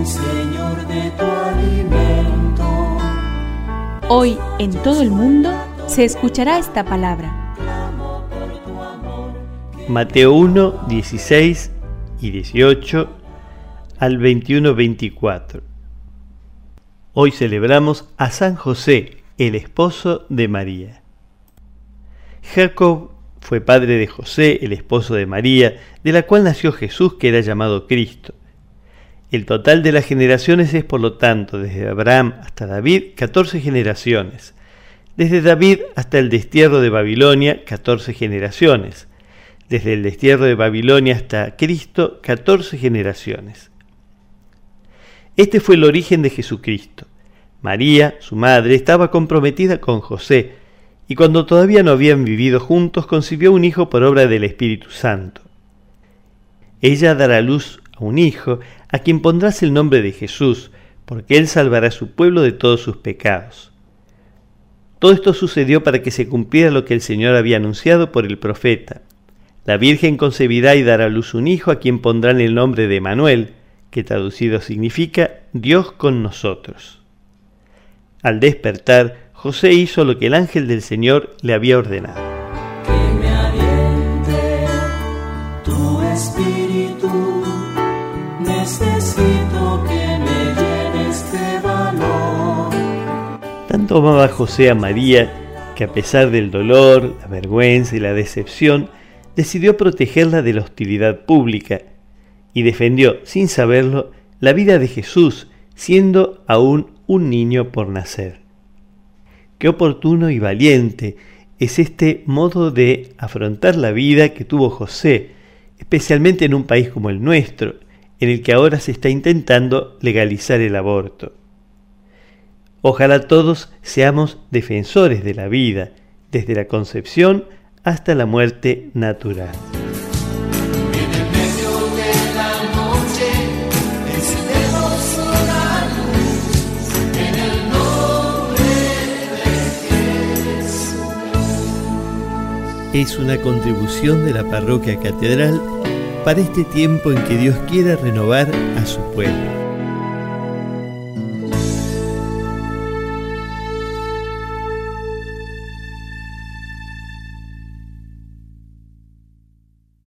hoy, Señor, de tu alimento. Hoy en todo el mundo se escuchará esta palabra. Mateo 1, 16 y 18 al 21-24. Hoy celebramos a San José, el esposo de María. Jacob fue padre de José, el esposo de María, de la cual nació Jesús, que era llamado Cristo. El total de las generaciones es, por lo tanto, desde Abraham hasta David, 14 generaciones. Desde David hasta el destierro de Babilonia, 14 generaciones. Desde el destierro de Babilonia hasta Cristo, 14 generaciones. Este fue el origen de Jesucristo. María, su madre, estaba comprometida con José, y cuando todavía no habían vivido juntos, concibió un hijo por obra del Espíritu Santo. Ella dará luz un hijo, a quien pondrás el nombre de Jesús, porque él salvará a su pueblo de todos sus pecados. Todo esto sucedió para que se cumpliera lo que el Señor había anunciado por el profeta. La Virgen concebirá y dará a luz un hijo a quien pondrán el nombre de Manuel, que traducido significa Dios con nosotros. Al despertar, José hizo lo que el ángel del Señor le había ordenado. Que me tu espíritu. Necesito que me llenes de valor. Tanto amaba José a María que a pesar del dolor, la vergüenza y la decepción, decidió protegerla de la hostilidad pública y defendió, sin saberlo, la vida de Jesús, siendo aún un niño por nacer. Qué oportuno y valiente es este modo de afrontar la vida que tuvo José, especialmente en un país como el nuestro, en el que ahora se está intentando legalizar el aborto. Ojalá todos seamos defensores de la vida, desde la concepción hasta la muerte natural. Es una contribución de la parroquia catedral para este tiempo en que Dios quiera renovar a su pueblo.